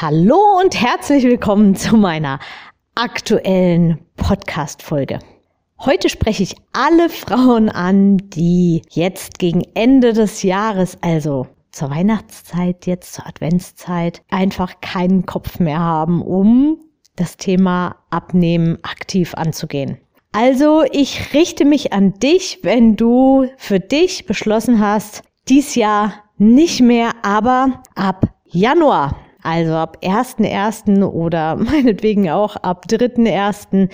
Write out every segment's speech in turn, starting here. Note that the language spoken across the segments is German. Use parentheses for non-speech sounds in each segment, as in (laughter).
Hallo und herzlich willkommen zu meiner aktuellen Podcast-Folge. Heute spreche ich alle Frauen an, die jetzt gegen Ende des Jahres, also zur Weihnachtszeit, jetzt zur Adventszeit, einfach keinen Kopf mehr haben, um das Thema Abnehmen aktiv anzugehen. Also ich richte mich an dich, wenn du für dich beschlossen hast, dies Jahr nicht mehr, aber ab Januar also ab 1.1. oder (laughs) meinetwegen auch ab 3.1.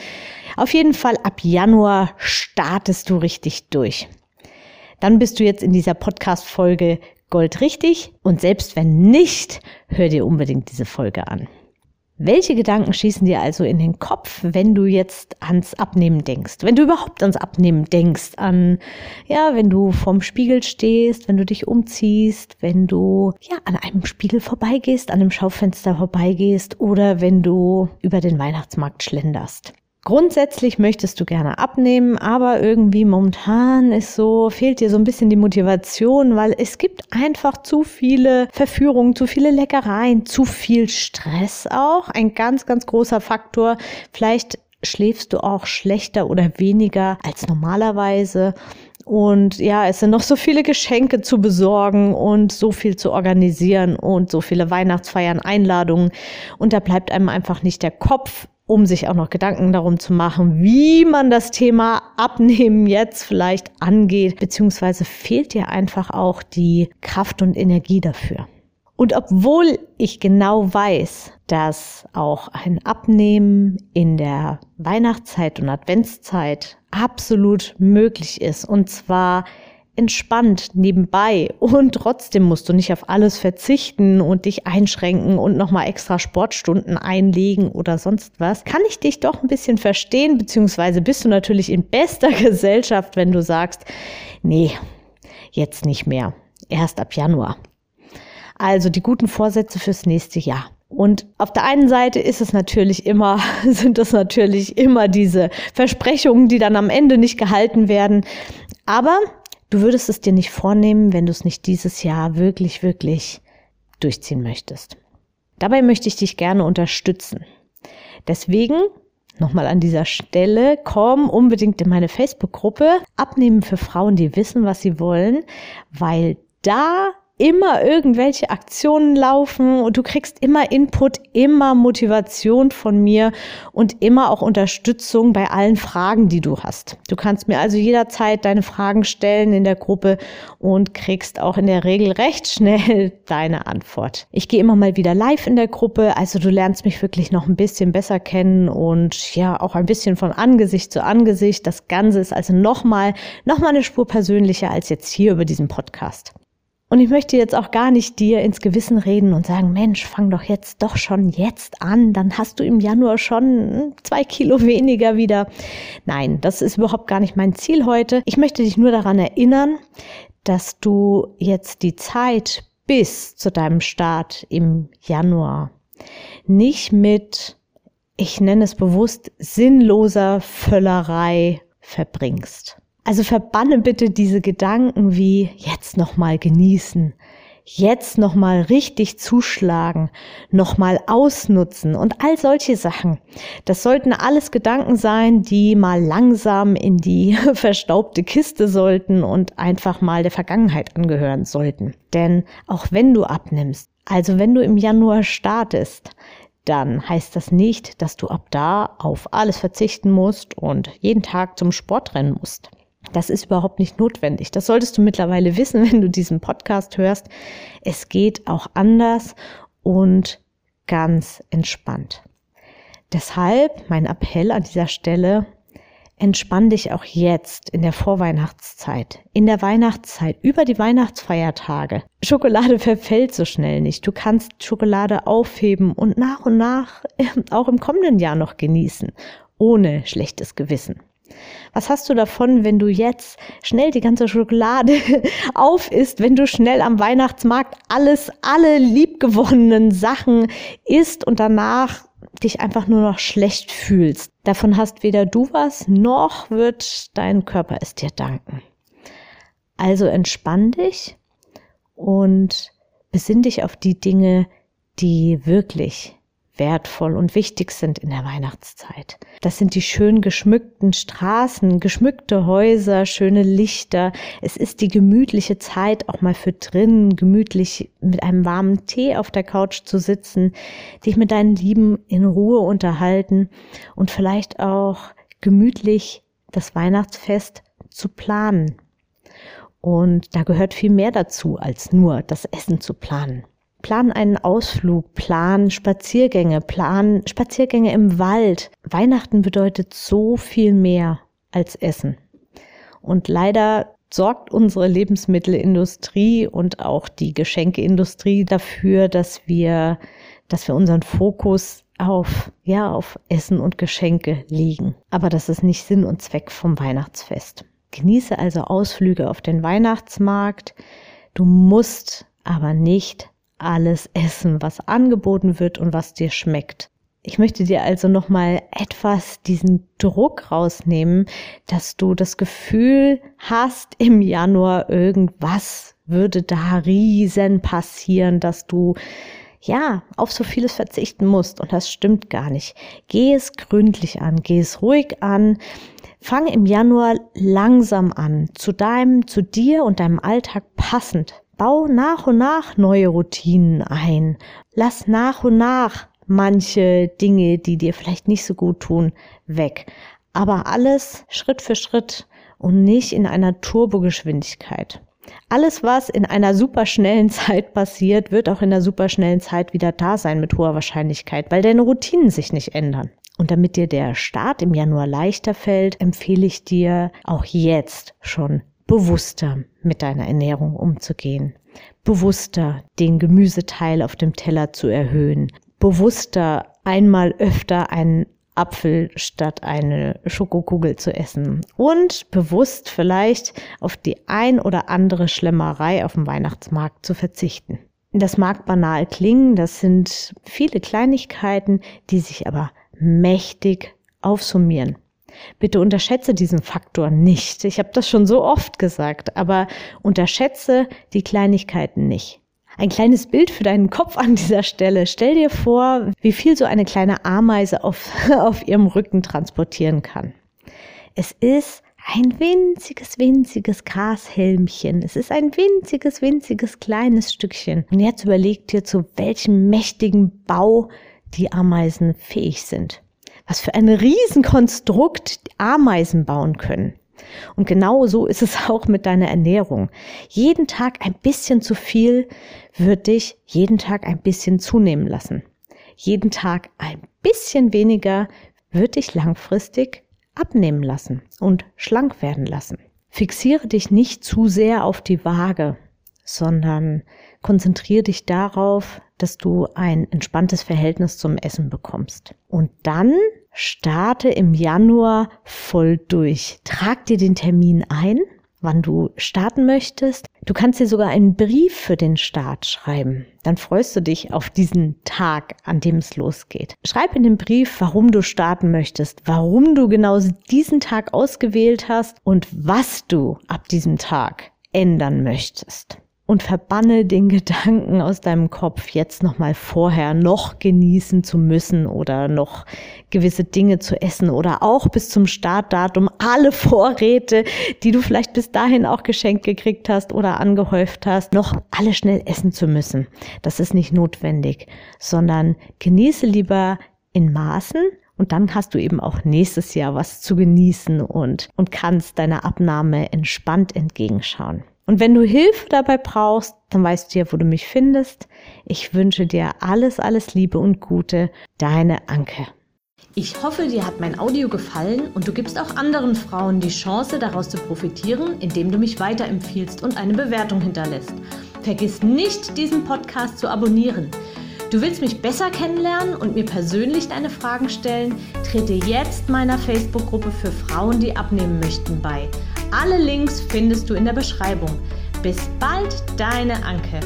Auf jeden Fall ab Januar startest du richtig durch. Dann bist du jetzt in dieser Podcast-Folge goldrichtig und selbst wenn nicht, hör dir unbedingt diese Folge an. Welche Gedanken schießen dir also in den Kopf, wenn du jetzt ans Abnehmen denkst? Wenn du überhaupt ans Abnehmen denkst, an, ja, wenn du vorm Spiegel stehst, wenn du dich umziehst, wenn du, ja, an einem Spiegel vorbeigehst, an einem Schaufenster vorbeigehst oder wenn du über den Weihnachtsmarkt schlenderst. Grundsätzlich möchtest du gerne abnehmen, aber irgendwie momentan ist so, fehlt dir so ein bisschen die Motivation, weil es gibt einfach zu viele Verführungen, zu viele Leckereien, zu viel Stress auch. Ein ganz, ganz großer Faktor. Vielleicht schläfst du auch schlechter oder weniger als normalerweise. Und ja, es sind noch so viele Geschenke zu besorgen und so viel zu organisieren und so viele Weihnachtsfeiern, Einladungen. Und da bleibt einem einfach nicht der Kopf um sich auch noch Gedanken darum zu machen, wie man das Thema Abnehmen jetzt vielleicht angeht, beziehungsweise fehlt dir einfach auch die Kraft und Energie dafür. Und obwohl ich genau weiß, dass auch ein Abnehmen in der Weihnachtszeit und Adventszeit absolut möglich ist, und zwar entspannt nebenbei und trotzdem musst du nicht auf alles verzichten und dich einschränken und nochmal extra Sportstunden einlegen oder sonst was, kann ich dich doch ein bisschen verstehen, beziehungsweise bist du natürlich in bester (laughs) Gesellschaft, wenn du sagst, nee, jetzt nicht mehr, erst ab Januar. Also die guten Vorsätze fürs nächste Jahr. Und auf der einen Seite ist es natürlich immer, (laughs) sind es natürlich immer diese Versprechungen, die dann am Ende nicht gehalten werden. Aber Du würdest es dir nicht vornehmen, wenn du es nicht dieses Jahr wirklich, wirklich durchziehen möchtest. Dabei möchte ich dich gerne unterstützen. Deswegen nochmal an dieser Stelle, komm unbedingt in meine Facebook-Gruppe Abnehmen für Frauen, die wissen, was sie wollen, weil da immer irgendwelche Aktionen laufen und du kriegst immer Input, immer Motivation von mir und immer auch Unterstützung bei allen Fragen, die du hast. Du kannst mir also jederzeit deine Fragen stellen in der Gruppe und kriegst auch in der Regel recht schnell (laughs) deine Antwort. Ich gehe immer mal wieder live in der Gruppe, also du lernst mich wirklich noch ein bisschen besser kennen und ja, auch ein bisschen von Angesicht zu Angesicht. Das Ganze ist also nochmal, nochmal eine Spur persönlicher als jetzt hier über diesen Podcast. Und ich möchte jetzt auch gar nicht dir ins Gewissen reden und sagen, Mensch, fang doch jetzt doch schon jetzt an, dann hast du im Januar schon zwei Kilo weniger wieder. Nein, das ist überhaupt gar nicht mein Ziel heute. Ich möchte dich nur daran erinnern, dass du jetzt die Zeit bis zu deinem Start im Januar nicht mit, ich nenne es bewusst, sinnloser Völlerei verbringst. Also verbanne bitte diese Gedanken wie jetzt nochmal genießen, jetzt nochmal richtig zuschlagen, nochmal ausnutzen und all solche Sachen. Das sollten alles Gedanken sein, die mal langsam in die (laughs) verstaubte Kiste sollten und einfach mal der Vergangenheit angehören sollten. Denn auch wenn du abnimmst, also wenn du im Januar startest, dann heißt das nicht, dass du ab da auf alles verzichten musst und jeden Tag zum Sport rennen musst. Das ist überhaupt nicht notwendig. Das solltest du mittlerweile wissen, (laughs) wenn du diesen Podcast hörst. Es geht auch anders und ganz entspannt. Deshalb mein Appell an dieser Stelle, entspann dich auch jetzt in der Vorweihnachtszeit, in der Weihnachtszeit, über die Weihnachtsfeiertage. Schokolade (laughs) verfällt so schnell nicht. Du kannst Schokolade aufheben und nach und nach (laughs) auch im kommenden Jahr noch genießen, ohne schlechtes Gewissen. Was hast du davon, wenn du jetzt schnell die ganze Schokolade (laughs) auf isst, wenn du schnell am Weihnachtsmarkt alles, alle liebgewonnenen Sachen isst und danach dich einfach nur noch schlecht fühlst. Davon hast weder du was, noch wird dein Körper es dir danken. Also entspann dich und besinn dich auf die Dinge, die wirklich wertvoll und wichtig sind in der Weihnachtszeit. Das sind die schön geschmückten Straßen, geschmückte Häuser, schöne Lichter. Es ist die gemütliche Zeit, auch mal für drinnen gemütlich mit einem warmen Tee auf der Couch zu sitzen, dich mit deinen Lieben in Ruhe unterhalten und vielleicht auch gemütlich das Weihnachtsfest zu planen. Und da gehört viel mehr dazu, als nur das Essen zu planen. Plan einen Ausflug, plan Spaziergänge, plan Spaziergänge im Wald. Weihnachten bedeutet so viel mehr als Essen. Und leider sorgt unsere Lebensmittelindustrie und auch die Geschenkeindustrie dafür, dass wir, dass wir unseren Fokus auf, ja, auf Essen und Geschenke legen. Aber das ist nicht Sinn und Zweck vom Weihnachtsfest. Genieße also Ausflüge auf den Weihnachtsmarkt. Du musst aber nicht alles essen, was angeboten wird und was dir schmeckt. Ich möchte dir also nochmal etwas diesen Druck rausnehmen, dass du das Gefühl hast, im Januar irgendwas würde da riesen passieren, dass du ja, auf so vieles verzichten musst und das stimmt gar nicht. Geh es gründlich an, geh es ruhig an. Fang im Januar langsam an, zu deinem, zu dir und deinem Alltag passend. Bau nach und nach neue Routinen ein. Lass nach und nach manche Dinge, die dir vielleicht nicht so gut tun, weg. Aber alles Schritt für Schritt und nicht in einer Turbogeschwindigkeit. Alles, was in einer superschnellen (laughs) Zeit passiert, wird auch in der superschnellen Zeit wieder da sein mit hoher Wahrscheinlichkeit, weil deine Routinen sich nicht ändern. Und damit dir der Start im Januar leichter fällt, empfehle ich dir auch jetzt schon bewusster mit deiner Ernährung umzugehen, bewusster den Gemüseteil auf dem Teller zu erhöhen, bewusster einmal öfter einen Apfel statt eine Schokokugel zu essen und bewusst vielleicht auf die ein oder andere Schlemmerei auf dem Weihnachtsmarkt zu verzichten. Das mag banal klingen, das sind viele Kleinigkeiten, die sich aber mächtig aufsummieren. Bitte unterschätze diesen Faktor nicht. Ich habe das schon so oft gesagt, aber unterschätze die Kleinigkeiten nicht. Ein kleines Bild für deinen Kopf an dieser Stelle. Stell dir vor, wie viel so eine kleine Ameise auf, (laughs) auf ihrem Rücken transportieren kann. Es ist ein winziges, winziges Grashelmchen. Es ist ein winziges, winziges kleines Stückchen. Und jetzt überleg dir, zu welchem mächtigen Bau die Ameisen fähig sind was für ein Riesenkonstrukt Ameisen bauen können. Und genau so ist es (laughs) auch mit deiner Ernährung. Jeden Tag ein bisschen zu viel wird dich jeden Tag ein bisschen zunehmen lassen. Jeden Tag ein bisschen weniger wird dich langfristig abnehmen lassen und schlank werden lassen. Fixiere dich nicht zu sehr auf die Waage, sondern konzentriere dich darauf, dass du ein entspanntes Verhältnis zum Essen bekommst. Und dann starte im Januar voll durch. Trag dir den Termin ein, wann du starten möchtest. Du kannst dir sogar einen Brief für den Start schreiben. Dann freust du dich auf diesen Tag, an dem es losgeht. Schreib in den Brief, warum du starten möchtest, warum du genau diesen Tag ausgewählt hast und was du ab diesem Tag ändern möchtest und verbanne den Gedanken aus deinem Kopf, jetzt nochmal vorher noch genießen zu müssen oder noch gewisse Dinge zu essen oder auch bis zum Startdatum alle Vorräte, die du vielleicht bis dahin auch geschenkt gekriegt hast oder angehäuft hast, noch alle schnell essen zu müssen. Das ist nicht notwendig, sondern genieße lieber in Maßen, und dann hast du eben auch nächstes Jahr was zu genießen und, und kannst deiner Abnahme entspannt entgegenschauen. Und wenn du Hilfe dabei brauchst, dann weißt du ja, wo du mich findest. Ich wünsche dir alles, alles Liebe und Gute. Deine Anke. Ich hoffe, dir hat mein Audio gefallen und du gibst auch anderen Frauen die Chance, daraus zu profitieren, indem du mich weiterempfiehlst und eine Bewertung hinterlässt. Vergiss nicht, diesen Podcast zu abonnieren. Du willst mich besser kennenlernen und mir persönlich deine Fragen stellen? Trete jetzt meiner Facebook-Gruppe für Frauen, die abnehmen möchten, bei. Alle Links findest du in der Beschreibung. Bis bald, deine Anke.